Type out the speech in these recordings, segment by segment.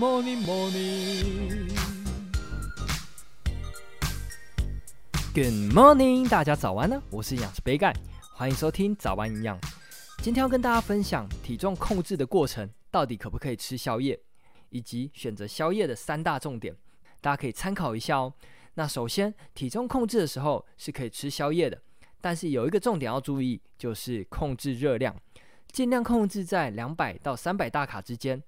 morning, morning. Good morning，大家早安呢！我是营养师杯盖，欢迎收听早安营养。今天要跟大家分享体重控制的过程，到底可不可以吃宵夜，以及选择宵夜的三大重点，大家可以参考一下哦。那首先，体重控制的时候是可以吃宵夜的，但是有一个重点要注意，就是控制热量，尽量控制在两百到三百大卡之间。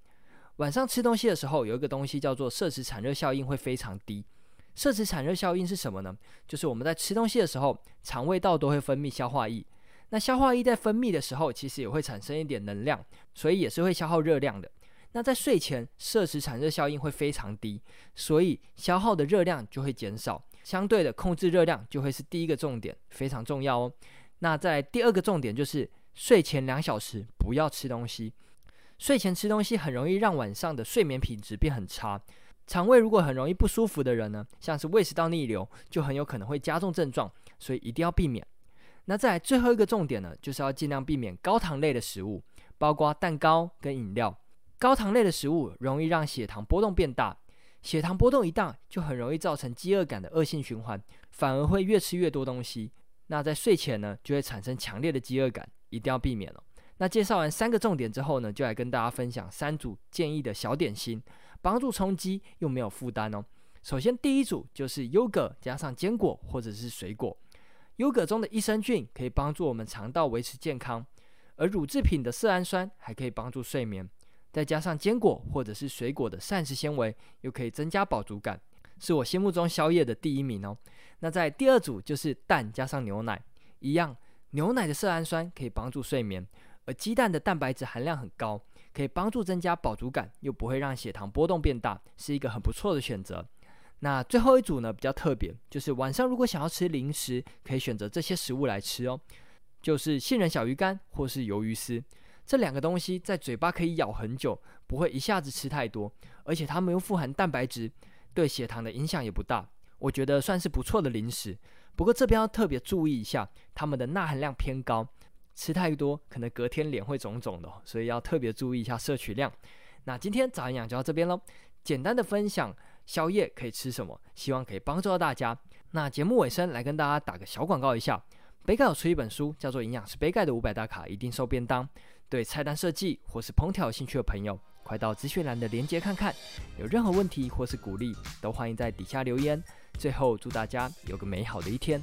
晚上吃东西的时候，有一个东西叫做摄食产热效应会非常低。摄食产热效应是什么呢？就是我们在吃东西的时候，肠胃道都会分泌消化液。那消化液在分泌的时候，其实也会产生一点能量，所以也是会消耗热量的。那在睡前，摄食产热效应会非常低，所以消耗的热量就会减少。相对的，控制热量就会是第一个重点，非常重要哦。那在第二个重点就是睡前两小时不要吃东西。睡前吃东西很容易让晚上的睡眠品质变很差，肠胃如果很容易不舒服的人呢，像是胃食道逆流，就很有可能会加重症状，所以一定要避免。那再来最后一个重点呢，就是要尽量避免高糖类的食物，包括蛋糕跟饮料。高糖类的食物容易让血糖波动变大，血糖波动一大，就很容易造成饥饿感的恶性循环，反而会越吃越多东西。那在睡前呢，就会产生强烈的饥饿感，一定要避免了。那介绍完三个重点之后呢，就来跟大家分享三组建议的小点心，帮助充饥又没有负担哦。首先第一组就是优格加上坚果或者是水果，优格中的益生菌可以帮助我们肠道维持健康，而乳制品的色氨酸还可以帮助睡眠，再加上坚果或者是水果的膳食纤维，又可以增加饱足感，是我心目中宵夜的第一名哦。那在第二组就是蛋加上牛奶，一样，牛奶的色氨酸可以帮助睡眠。而鸡蛋的蛋白质含量很高，可以帮助增加饱足感，又不会让血糖波动变大，是一个很不错的选择。那最后一组呢，比较特别，就是晚上如果想要吃零食，可以选择这些食物来吃哦，就是杏仁小鱼干或是鱿鱼丝，这两个东西在嘴巴可以咬很久，不会一下子吃太多，而且它们又富含蛋白质，对血糖的影响也不大，我觉得算是不错的零食。不过这边要特别注意一下，它们的钠含量偏高。吃太多，可能隔天脸会肿肿的，所以要特别注意一下摄取量。那今天早安营养就到这边喽，简单的分享宵夜可以吃什么，希望可以帮助到大家。那节目尾声来跟大家打个小广告一下，杯盖有出一本书，叫做《营养师杯盖的五百大卡一定瘦便当》，对菜单设计或是烹调有兴趣的朋友，快到资讯栏的链接看看。有任何问题或是鼓励，都欢迎在底下留言。最后祝大家有个美好的一天。